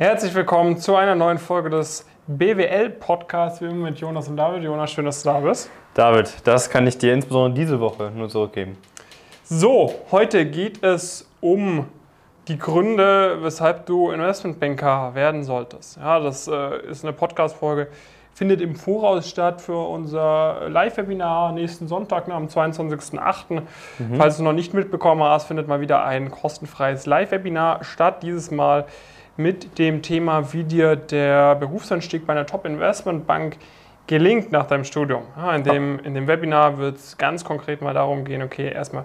Herzlich willkommen zu einer neuen Folge des BWL-Podcasts, wie immer mit Jonas und David. Jonas, schön, dass du da bist. David, das kann ich dir insbesondere diese Woche nur zurückgeben. So, heute geht es um die Gründe, weshalb du Investmentbanker werden solltest. Ja, das äh, ist eine Podcast-Folge, findet im Voraus statt für unser Live-Webinar nächsten Sonntag ne, am 22.08. Mhm. Falls du noch nicht mitbekommen hast, findet mal wieder ein kostenfreies Live-Webinar statt. Dieses Mal mit dem Thema, wie dir der Berufseinstieg bei einer Top-Investment-Bank gelingt nach deinem Studium. Ja, in, dem, in dem Webinar wird es ganz konkret mal darum gehen, okay, erstmal,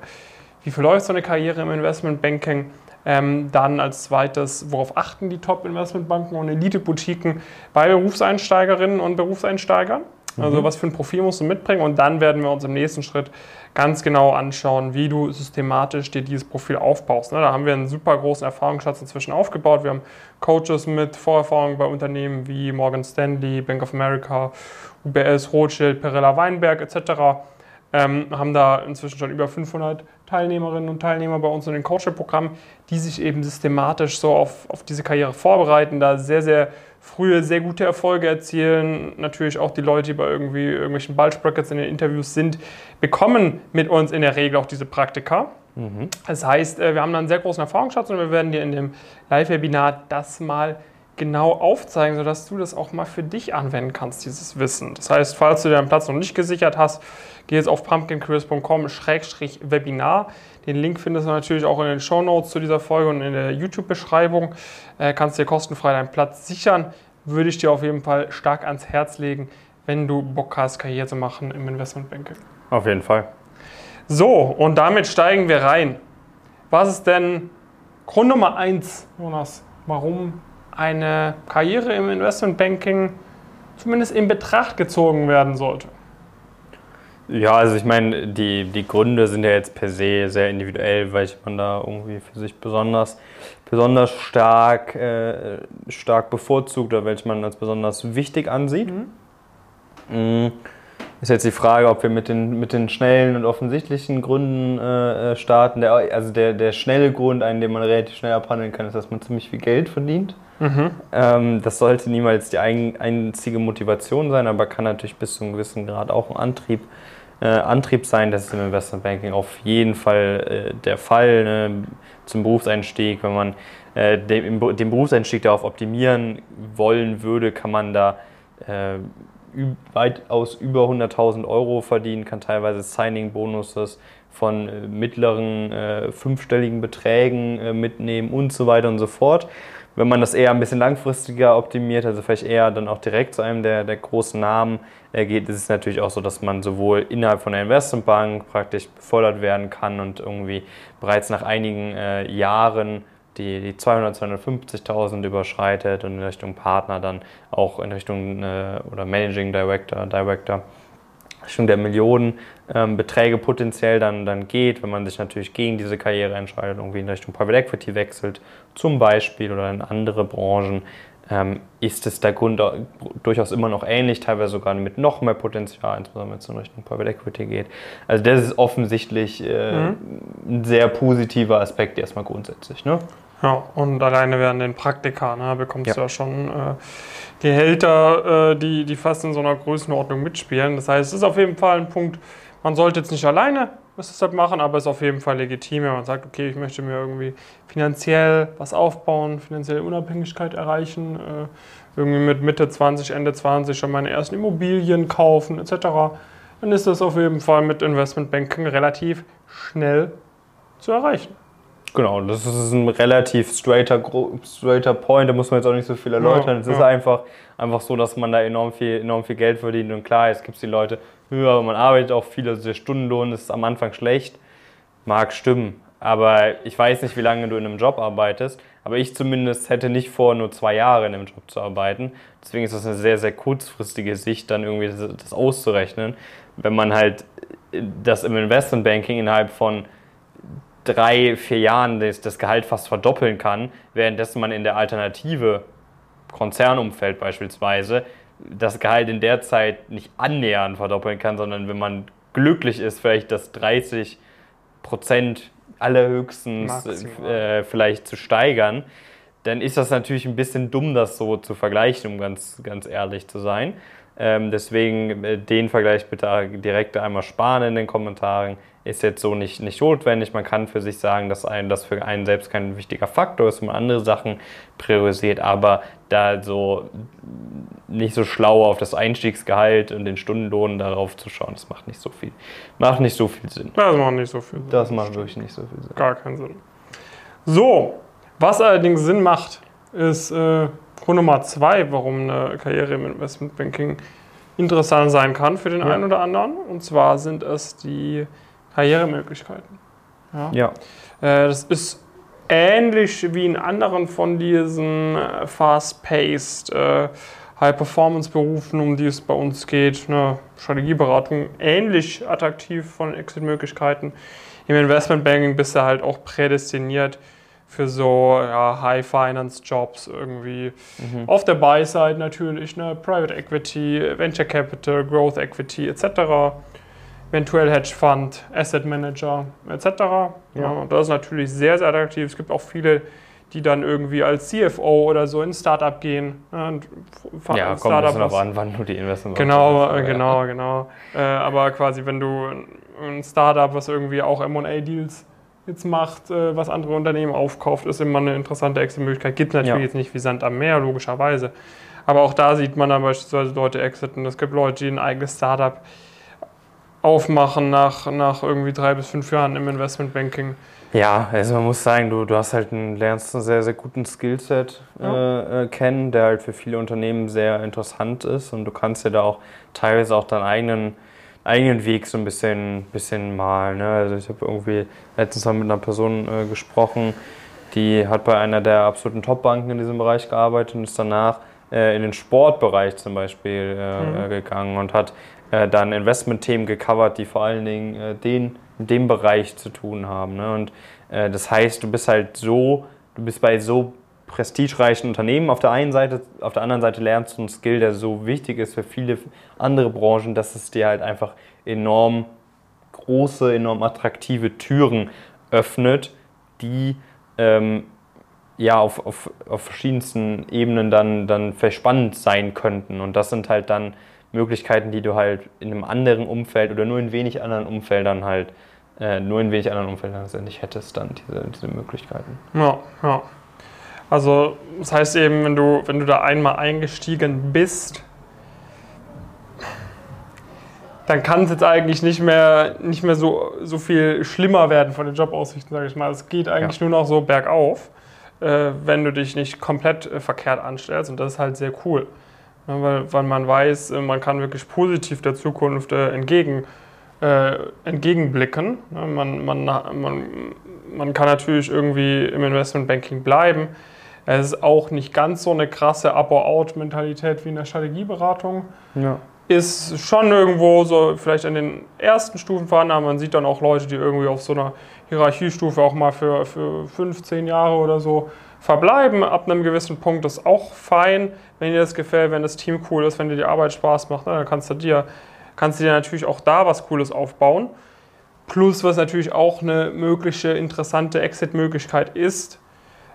wie verläuft so eine Karriere im Investmentbanking? Ähm, dann als zweites, worauf achten die Top-Investmentbanken und Elite-Boutiquen bei Berufseinsteigerinnen und Berufseinsteigern? Also mhm. was für ein Profil musst du mitbringen und dann werden wir uns im nächsten Schritt ganz genau anschauen, wie du systematisch dir dieses Profil aufbaust. Ne? Da haben wir einen super großen Erfahrungsschatz inzwischen aufgebaut. Wir haben Coaches mit Vorerfahrung bei Unternehmen wie Morgan Stanley, Bank of America, UBS, Rothschild, Perella Weinberg etc. Ähm, haben da inzwischen schon über 500 Teilnehmerinnen und Teilnehmer bei uns in den Coaching-Programmen, die sich eben systematisch so auf, auf diese Karriere vorbereiten, da sehr, sehr frühe, sehr gute Erfolge erzielen. Natürlich auch die Leute, die bei irgendwie irgendwelchen Ballsprackets in den Interviews sind, bekommen mit uns in der Regel auch diese Praktika. Mhm. Das heißt, äh, wir haben da einen sehr großen Erfahrungsschatz und wir werden dir in dem Live-Webinar das mal genau aufzeigen, sodass du das auch mal für dich anwenden kannst, dieses Wissen. Das heißt, falls du deinen Platz noch nicht gesichert hast, geh jetzt auf pumpkincareers.com-webinar. Den Link findest du natürlich auch in den Show Notes zu dieser Folge und in der YouTube-Beschreibung. Äh, kannst dir kostenfrei deinen Platz sichern. Würde ich dir auf jeden Fall stark ans Herz legen, wenn du Bock hast, Karriere zu machen im Investmentbanking. Auf jeden Fall. So, und damit steigen wir rein. Was ist denn Grund Nummer eins, Jonas, warum eine Karriere im Investmentbanking zumindest in Betracht gezogen werden sollte? Ja, also ich meine, die, die Gründe sind ja jetzt per se sehr individuell, weil man da irgendwie für sich besonders, besonders stark, äh, stark bevorzugt oder welche man als besonders wichtig ansieht. Mhm. Ist jetzt die Frage, ob wir mit den, mit den schnellen und offensichtlichen Gründen äh, äh starten. Der, also der, der schnelle Grund, einen, den man relativ schnell abhandeln kann, ist, dass man ziemlich viel Geld verdient. Mhm. Ähm, das sollte niemals die ein, einzige Motivation sein, aber kann natürlich bis zu einem gewissen Grad auch ein Antrieb, äh, Antrieb sein. Das ist im Investmentbanking auf jeden Fall äh, der Fall ne? zum Berufseinstieg. Wenn man äh, den, den, Berufseinstieg darauf optimieren wollen würde, kann man da äh, weitaus über 100.000 Euro verdienen, kann teilweise Signing-Bonuses von äh, mittleren äh, fünfstelligen Beträgen mitnehmen und so weiter und so fort. Wenn man das eher ein bisschen langfristiger optimiert, also vielleicht eher dann auch direkt zu einem der, der großen Namen äh, geht, ist es natürlich auch so, dass man sowohl innerhalb von der Investmentbank praktisch befördert werden kann und irgendwie bereits nach einigen äh, Jahren die, die 200, 250.000 überschreitet und in Richtung Partner dann auch in Richtung äh, oder Managing Director, Director Richtung der Millionenbeträge ähm, potenziell dann, dann geht, wenn man sich natürlich gegen diese Karriere entscheidet, irgendwie in Richtung Private Equity wechselt, zum Beispiel oder in andere Branchen, ähm, ist es der Grund durchaus immer noch ähnlich, teilweise sogar mit noch mehr Potenzial, insbesondere wenn es in Richtung Private Equity geht. Also das ist offensichtlich äh, mhm. ein sehr positiver Aspekt erstmal grundsätzlich. Ne? Ja, und alleine während den Praktika ne, bekommst ja. du ja schon äh, Gehälter, äh, die, die fast in so einer Größenordnung mitspielen. Das heißt, es ist auf jeden Fall ein Punkt, man sollte jetzt nicht alleine was deshalb machen, aber es ist auf jeden Fall legitim, wenn man sagt, okay, ich möchte mir irgendwie finanziell was aufbauen, finanzielle Unabhängigkeit erreichen, äh, irgendwie mit Mitte 20, Ende 20 schon meine ersten Immobilien kaufen etc., dann ist das auf jeden Fall mit Investmentbanking relativ schnell zu erreichen. Genau, das ist ein relativ straighter, straighter Point, da muss man jetzt auch nicht so viel erläutern. Ja, es ja. ist einfach, einfach so, dass man da enorm viel, enorm viel Geld verdient. Und klar, es gibt die Leute höher, man arbeitet auch viel, also der Stundenlohn ist am Anfang schlecht. Mag stimmen, aber ich weiß nicht, wie lange du in einem Job arbeitest. Aber ich zumindest hätte nicht vor, nur zwei Jahre in einem Job zu arbeiten. Deswegen ist das eine sehr, sehr kurzfristige Sicht, dann irgendwie das, das auszurechnen. Wenn man halt das im Investmentbanking innerhalb von drei, vier Jahren das, das Gehalt fast verdoppeln kann, währenddessen man in der Alternative, Konzernumfeld beispielsweise, das Gehalt in der Zeit nicht annähernd verdoppeln kann, sondern wenn man glücklich ist, vielleicht das 30 Prozent allerhöchstens äh, vielleicht zu steigern, dann ist das natürlich ein bisschen dumm, das so zu vergleichen, um ganz, ganz ehrlich zu sein. Ähm, deswegen äh, den Vergleich bitte direkt einmal sparen in den Kommentaren. Ist jetzt so nicht, nicht notwendig. Man kann für sich sagen, dass ein, das für einen selbst kein wichtiger Faktor ist, wenn man andere Sachen priorisiert, aber da so nicht so schlau auf das Einstiegsgehalt und den Stundenlohn darauf zu schauen, das macht nicht so viel, macht nicht so viel Sinn. Das macht nicht so viel Sinn. Das macht wirklich nicht so viel Sinn. Gar keinen Sinn. So, was allerdings Sinn macht, ist äh, Grund Nummer zwei, warum eine Karriere im Investmentbanking interessant sein kann für den ja. einen oder anderen. Und zwar sind es die Karrieremöglichkeiten. Ja. ja. Äh, das ist ähnlich wie in anderen von diesen äh, fast-paced äh, High-Performance-Berufen, um die es bei uns geht. Eine Strategieberatung ähnlich attraktiv von Exit-Möglichkeiten. Im Investmentbanking bist du halt auch prädestiniert für so ja, High-Finance-Jobs irgendwie. Mhm. Auf der Buy-Side natürlich, ne? Private Equity, Venture Capital, Growth Equity etc. Eventuell Hedge Fund, Asset Manager etc. Ja. ja. das ist natürlich sehr, sehr attraktiv. Es gibt auch viele, die dann irgendwie als CFO oder so in Startup gehen. Ne? Ja, kommt ein bisschen an, wann du die Investments Genau, hast, genau, ja. genau. Äh, aber quasi, wenn du ein Startup, was irgendwie auch M&A-Deals jetzt macht, äh, was andere Unternehmen aufkauft, ist immer eine interessante Exit-Möglichkeit. Gibt natürlich ja. jetzt nicht wie Sand am Meer, logischerweise. Aber auch da sieht man dann beispielsweise Leute exiten. Es gibt Leute, die ein eigenes Startup aufmachen nach, nach irgendwie drei bis fünf Jahren im Investmentbanking. Ja, also man muss sagen, du, du hast halt einen, lernst einen sehr, sehr guten Skillset ja. Äh, äh, kennen, der halt für viele Unternehmen sehr interessant ist und du kannst ja da auch teilweise auch deinen eigenen eigenen Weg so ein bisschen, bisschen malen. Ne? Also ich habe irgendwie letztens mal mit einer Person äh, gesprochen, die hat bei einer der absoluten Top-Banken in diesem Bereich gearbeitet und ist danach äh, in den Sportbereich zum Beispiel äh, mhm. Äh, gegangen und hat äh, dann Investment-Themen gecovert, die vor allen Dingen äh, den, in dem Bereich zu tun haben. Ne? Und das heißt, du bist halt so, du bist bei so prestigereichen Unternehmen auf der einen Seite, auf der anderen Seite lernst du einen Skill, der so wichtig ist für viele andere Branchen, dass es dir halt einfach enorm große, enorm attraktive Türen öffnet, die ähm, ja auf, auf, auf verschiedensten Ebenen dann, dann verspannend sein könnten. Und das sind halt dann Möglichkeiten, die du halt in einem anderen Umfeld oder nur in wenig anderen Umfeldern halt, äh, nur in wenig anderen Umfeldern nicht hättest, dann diese, diese Möglichkeiten. Ja, ja. Also das heißt eben, wenn du, wenn du da einmal eingestiegen bist, dann kann es jetzt eigentlich nicht mehr, nicht mehr so, so viel schlimmer werden von den Jobaussichten, sage ich mal. Es geht eigentlich ja. nur noch so bergauf, äh, wenn du dich nicht komplett äh, verkehrt anstellst. Und das ist halt sehr cool. Ja, weil, weil man weiß, äh, man kann wirklich positiv der Zukunft äh, entgegen, äh, entgegenblicken. Ja, man, man, man, man kann natürlich irgendwie im Investmentbanking bleiben es ist auch nicht ganz so eine krasse Up-or-Out-Mentalität wie in der Strategieberatung. Ja. Ist schon irgendwo so, vielleicht an den ersten Stufen vorhanden, aber man sieht dann auch Leute, die irgendwie auf so einer Hierarchiestufe auch mal für, für 15 Jahre oder so verbleiben. Ab einem gewissen Punkt ist auch fein, wenn dir das gefällt, wenn das Team cool ist, wenn dir die Arbeit Spaß macht, ne, dann kannst du dir, kannst du dir natürlich auch da was Cooles aufbauen. Plus, was natürlich auch eine mögliche interessante Exit-Möglichkeit ist,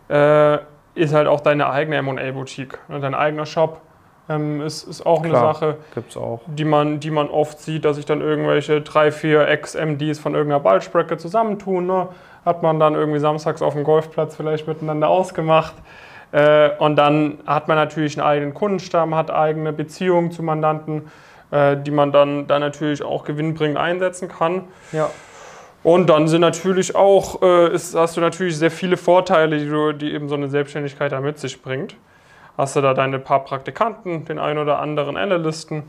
äh, ist halt auch deine eigene MA-Boutique. Ne, dein eigener Shop ähm, ist, ist auch Klar, eine Sache, gibt's auch. Die, man, die man oft sieht, dass sich dann irgendwelche drei, vier Ex-MDs von irgendeiner Ballspracke zusammentun. Ne? Hat man dann irgendwie samstags auf dem Golfplatz vielleicht miteinander ausgemacht. Äh, und dann hat man natürlich einen eigenen Kundenstamm, hat eigene Beziehungen zu Mandanten, äh, die man dann, dann natürlich auch gewinnbringend einsetzen kann. Ja. Und dann sind natürlich auch, äh, ist, hast du natürlich sehr viele Vorteile, die, du, die eben so eine Selbstständigkeit da mit sich bringt. Hast du da deine paar Praktikanten, den einen oder anderen Analysten.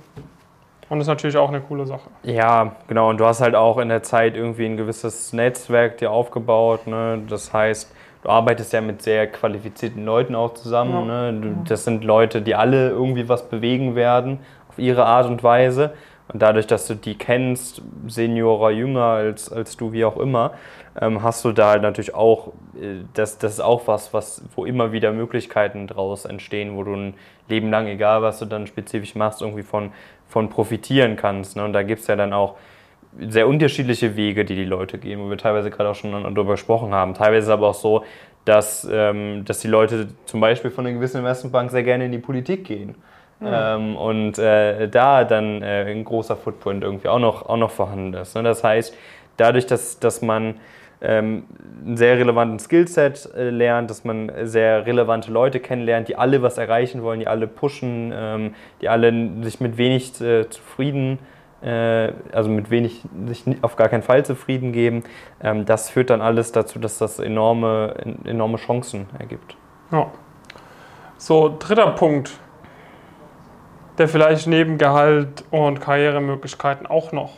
Und das ist natürlich auch eine coole Sache. Ja, genau. Und du hast halt auch in der Zeit irgendwie ein gewisses Netzwerk dir aufgebaut. Ne? Das heißt, du arbeitest ja mit sehr qualifizierten Leuten auch zusammen. Ja. Ne? Das sind Leute, die alle irgendwie was bewegen werden, auf ihre Art und Weise. Und dadurch, dass du die kennst, Seniorer, jünger als, als du, wie auch immer, ähm, hast du da halt natürlich auch, äh, das, das ist auch was, was, wo immer wieder Möglichkeiten draus entstehen, wo du ein Leben lang, egal was du dann spezifisch machst, irgendwie von, von profitieren kannst. Ne? Und da gibt es ja dann auch sehr unterschiedliche Wege, die die Leute gehen, wo wir teilweise gerade auch schon darüber gesprochen haben. Teilweise ist es aber auch so, dass, ähm, dass die Leute zum Beispiel von einer gewissen Investmentbank sehr gerne in die Politik gehen. Mhm. Ähm, und äh, da dann äh, ein großer Footprint irgendwie auch noch, auch noch vorhanden ist. Ne? Das heißt, dadurch, dass, dass man ähm, einen sehr relevanten Skillset äh, lernt, dass man sehr relevante Leute kennenlernt, die alle was erreichen wollen, die alle pushen, ähm, die alle sich mit wenig äh, zufrieden äh, also mit wenig sich auf gar keinen Fall zufrieden geben. Ähm, das führt dann alles dazu, dass das enorme, enorme Chancen ergibt. Ja. So, dritter Punkt, der vielleicht neben Gehalt und Karrieremöglichkeiten auch noch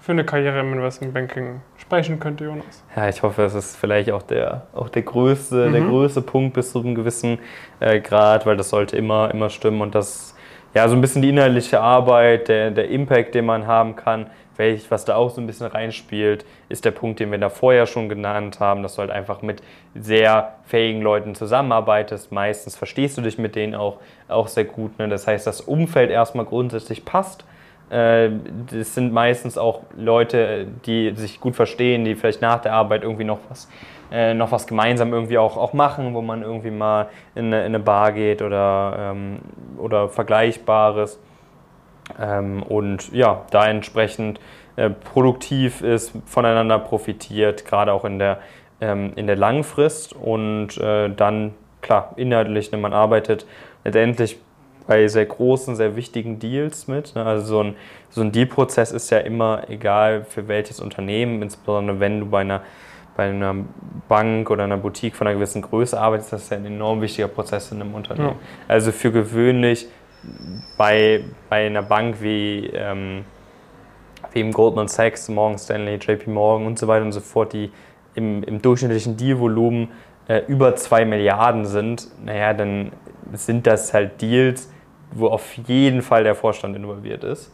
für eine Karriere im Investmentbanking sprechen könnte, Jonas. Ja, ich hoffe, das ist vielleicht auch der, auch der, größte, mhm. der größte Punkt bis zu einem gewissen äh, Grad, weil das sollte immer, immer stimmen und das ja, so ein bisschen die inhaltliche Arbeit, der, der Impact, den man haben kann, welch, was da auch so ein bisschen reinspielt, ist der Punkt, den wir da vorher schon genannt haben, dass du halt einfach mit sehr fähigen Leuten zusammenarbeitest. Meistens verstehst du dich mit denen auch, auch sehr gut. Ne? Das heißt, das Umfeld erstmal grundsätzlich passt. Äh, das sind meistens auch Leute, die sich gut verstehen, die vielleicht nach der Arbeit irgendwie noch was äh, noch was gemeinsam irgendwie auch, auch machen, wo man irgendwie mal in eine, in eine Bar geht oder, ähm, oder Vergleichbares. Ähm, und ja, da entsprechend äh, produktiv ist, voneinander profitiert, gerade auch in der, ähm, in der Langfrist und äh, dann, klar, inhaltlich, wenn man arbeitet, letztendlich bei sehr großen, sehr wichtigen Deals mit. Ne? Also so ein, so ein Deal-Prozess ist ja immer egal für welches Unternehmen, insbesondere wenn du bei einer bei einer Bank oder einer Boutique von einer gewissen Größe arbeitest, das ist ja ein enorm wichtiger Prozess in einem Unternehmen. Ja. Also für gewöhnlich bei, bei einer Bank wie, ähm, wie im Goldman Sachs, Morgan Stanley, JP Morgan und so weiter und so fort, die im, im durchschnittlichen Dealvolumen äh, über 2 Milliarden sind, naja, dann sind das halt Deals, wo auf jeden Fall der Vorstand involviert ist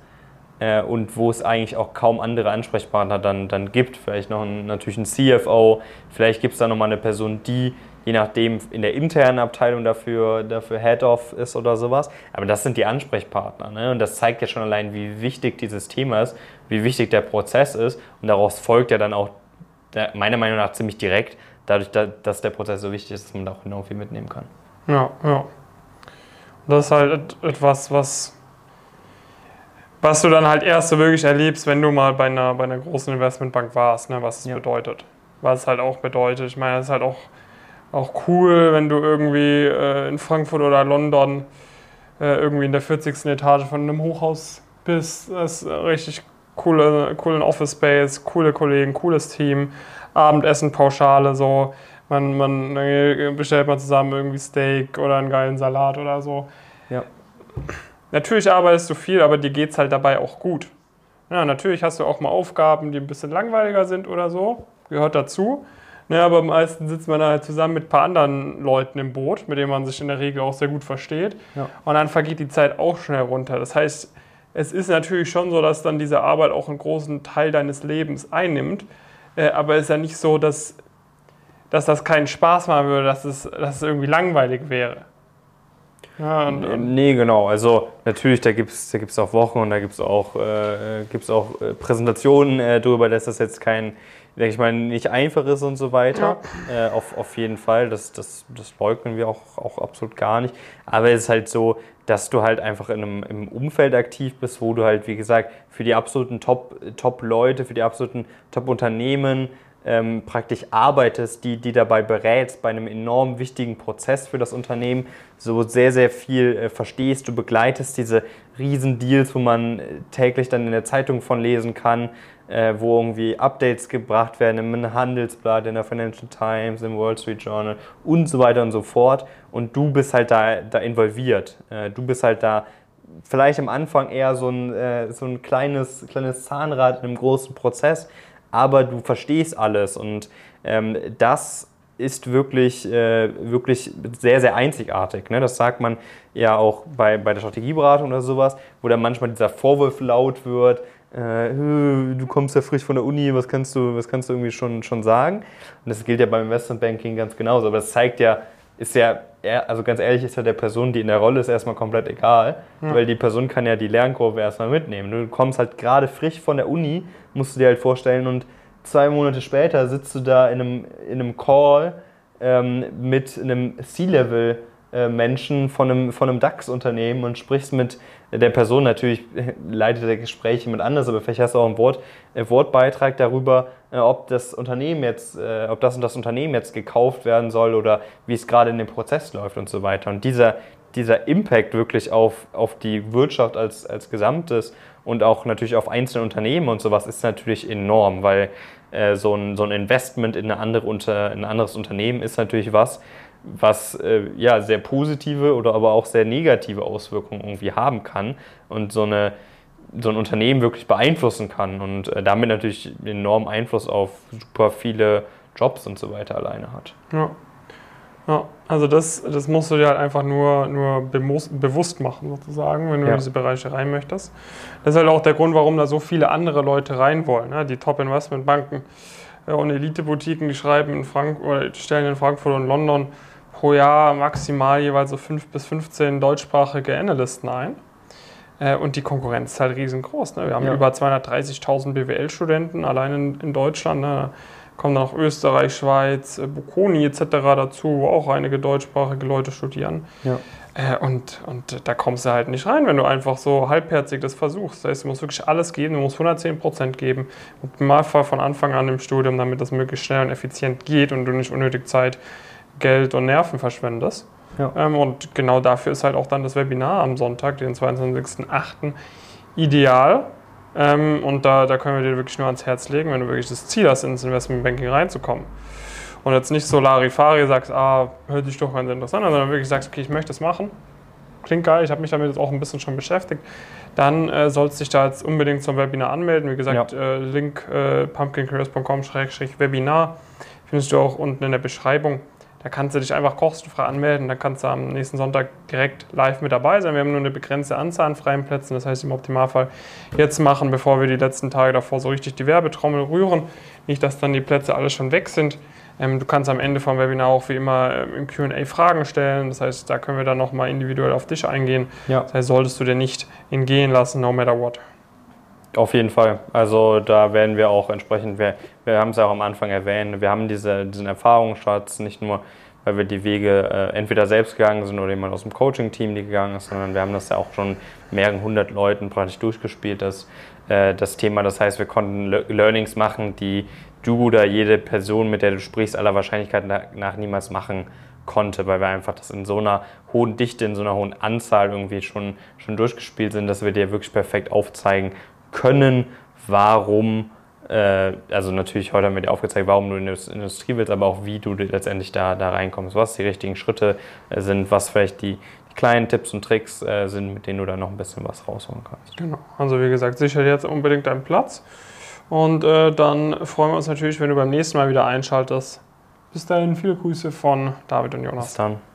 äh, und wo es eigentlich auch kaum andere Ansprechpartner dann, dann gibt. Vielleicht noch ein, natürlich ein CFO, vielleicht gibt es da nochmal eine Person, die je nachdem in der internen Abteilung dafür, dafür Head-Off ist oder sowas. Aber das sind die Ansprechpartner. Ne? Und das zeigt ja schon allein, wie wichtig dieses Thema ist, wie wichtig der Prozess ist. Und daraus folgt ja dann auch meiner Meinung nach ziemlich direkt, dadurch, dass der Prozess so wichtig ist, dass man da auch enorm viel mitnehmen kann. Ja, ja. Das ist halt etwas, was was du dann halt erst so wirklich erlebst, wenn du mal bei einer, bei einer großen Investmentbank warst, ne, was es ja. bedeutet. Was es halt auch bedeutet. Ich meine, es ist halt auch, auch cool, wenn du irgendwie äh, in Frankfurt oder London äh, irgendwie in der 40. Etage von einem Hochhaus bist. Das ist richtig coole, coolen Office Space, coole Kollegen, cooles Team, Abendessen, Pauschale, so. Man, man bestellt mal zusammen irgendwie Steak oder einen geilen Salat oder so. Ja. Natürlich arbeitest du viel, aber dir geht es halt dabei auch gut. Ja, natürlich hast du auch mal Aufgaben, die ein bisschen langweiliger sind oder so. Gehört dazu. Ja, aber meistens sitzt man halt zusammen mit ein paar anderen Leuten im Boot, mit denen man sich in der Regel auch sehr gut versteht. Ja. Und dann vergeht die Zeit auch schnell runter. Das heißt, es ist natürlich schon so, dass dann diese Arbeit auch einen großen Teil deines Lebens einnimmt. Äh, aber es ist ja nicht so, dass, dass das keinen Spaß machen würde, dass es, dass es irgendwie langweilig wäre. Ja, und, und nee, genau. Also natürlich, da gibt es da gibt's auch Wochen und da gibt es auch, äh, gibt's auch äh, Präsentationen äh, darüber, dass das jetzt kein, denke ich mal, nicht einfach ist und so weiter. Ja. Äh, auf, auf jeden Fall. Das, das, das leugnen wir auch, auch absolut gar nicht. Aber es ist halt so, dass du halt einfach in einem im Umfeld aktiv bist, wo du halt, wie gesagt, für die absoluten Top-Leute, Top für die absoluten Top-Unternehmen ähm, praktisch arbeitest, die, die dabei berätst bei einem enorm wichtigen Prozess für das Unternehmen, so sehr, sehr viel äh, verstehst. Du begleitest diese Riesendeals, wo man äh, täglich dann in der Zeitung von lesen kann, äh, wo irgendwie Updates gebracht werden im Handelsblatt, in der Financial Times, im Wall Street Journal und so weiter und so fort. Und du bist halt da, da involviert. Äh, du bist halt da vielleicht am Anfang eher so ein, äh, so ein kleines, kleines Zahnrad in einem großen Prozess, aber du verstehst alles und ähm, das ist wirklich, äh, wirklich sehr, sehr einzigartig. Ne? Das sagt man ja auch bei, bei der Strategieberatung oder sowas, wo dann manchmal dieser Vorwurf laut wird, äh, du kommst ja frisch von der Uni, was kannst du, was kannst du irgendwie schon, schon sagen? Und das gilt ja beim Investmentbanking ganz genauso. Aber das zeigt ja, ist ja, also ganz ehrlich, ist ja der Person, die in der Rolle ist, erstmal komplett egal, ja. weil die Person kann ja die Lernkurve erstmal mitnehmen. Du kommst halt gerade frisch von der Uni, musst du dir halt vorstellen und zwei Monate später sitzt du da in einem, in einem Call ähm, mit einem C-Level Menschen von einem, von einem DAX-Unternehmen und sprichst mit der Person, natürlich leitet der Gespräche mit anders, aber vielleicht hast du auch einen Wort, äh, Wortbeitrag darüber, äh, ob das Unternehmen jetzt, äh, ob das und das Unternehmen jetzt gekauft werden soll oder wie es gerade in dem Prozess läuft und so weiter. Und dieser, dieser Impact wirklich auf, auf die Wirtschaft als, als Gesamtes und auch natürlich auf einzelne Unternehmen und sowas ist natürlich enorm, weil äh, so, ein, so ein Investment in, eine andere in ein anderes Unternehmen ist natürlich was, was äh, ja sehr positive oder aber auch sehr negative Auswirkungen irgendwie haben kann und so, eine, so ein Unternehmen wirklich beeinflussen kann und äh, damit natürlich enormen Einfluss auf super viele Jobs und so weiter alleine hat. Ja. Ja, also das, das musst du dir halt einfach nur, nur bewusst machen, sozusagen, wenn du ja. in diese Bereiche rein möchtest. Das ist halt auch der Grund, warum da so viele andere Leute rein wollen. Ne? Die Top-Investment-Banken äh, und Elite-Boutiquen, die schreiben in Frank oder stellen in Frankfurt und London pro Jahr maximal jeweils so 5 bis 15 deutschsprachige Analysten ein. Äh, und die Konkurrenz ist halt riesengroß. Ne? Wir haben ja. über 230.000 BWL-Studenten allein in, in Deutschland. Ne? kommen dann auch Österreich, Schweiz, äh, Bocconi etc. dazu, wo auch einige deutschsprachige Leute studieren. Ja. Äh, und, und da kommst du halt nicht rein, wenn du einfach so halbherzig das versuchst. Das heißt, du musst wirklich alles geben, du musst 110 Prozent geben. Optimalfall von Anfang an im Studium, damit das möglichst schnell und effizient geht und du nicht unnötig Zeit, Geld und Nerven verschwendest. Ja. Ähm, und genau dafür ist halt auch dann das Webinar am Sonntag, den 22.08. ideal ähm, und da, da können wir dir wirklich nur ans Herz legen, wenn du wirklich das Ziel hast, ins Investmentbanking reinzukommen. Und jetzt nicht so Larifari sagst, ah, hört sich doch ganz interessant an, sondern wirklich sagst, okay, ich möchte das machen. Klingt geil, ich habe mich damit jetzt auch ein bisschen schon beschäftigt. Dann äh, sollst du dich da jetzt unbedingt zum Webinar anmelden. Wie gesagt, ja. äh, Link äh, pumpkincareers.com-webinar findest du auch unten in der Beschreibung. Da kannst du dich einfach kostenfrei anmelden. Da kannst du am nächsten Sonntag direkt live mit dabei sein. Wir haben nur eine begrenzte Anzahl an freien Plätzen. Das heißt, im Optimalfall jetzt machen, bevor wir die letzten Tage davor so richtig die Werbetrommel rühren. Nicht, dass dann die Plätze alle schon weg sind. Ähm, du kannst am Ende vom Webinar auch wie immer ähm, im QA Fragen stellen. Das heißt, da können wir dann nochmal individuell auf dich eingehen. Ja. Das heißt, solltest du dir nicht entgehen lassen, no matter what. Auf jeden Fall. Also da werden wir auch entsprechend, wir, wir haben es ja auch am Anfang erwähnt, wir haben diese, diesen Erfahrungsschatz nicht nur, weil wir die Wege äh, entweder selbst gegangen sind oder jemand aus dem Coaching-Team, die gegangen ist, sondern wir haben das ja auch schon mehreren hundert Leuten praktisch durchgespielt, das, äh, das Thema. Das heißt, wir konnten Le Learnings machen, die du oder jede Person, mit der du sprichst, aller Wahrscheinlichkeit nach niemals machen konnte, weil wir einfach das in so einer hohen Dichte, in so einer hohen Anzahl irgendwie schon, schon durchgespielt sind, dass wir dir wirklich perfekt aufzeigen, können, warum, äh, also natürlich heute haben wir dir aufgezeigt, warum du in die Industrie willst, aber auch wie du letztendlich da, da reinkommst, was die richtigen Schritte äh, sind, was vielleicht die, kleinen Tipps und Tricks äh, sind, mit denen du da noch ein bisschen was rausholen kannst. Genau, also wie gesagt, sicher jetzt unbedingt deinen Platz und äh, dann freuen wir uns natürlich, wenn du beim nächsten Mal wieder einschaltest. Bis dahin, viele Grüße von David und Jonas. Bis dann.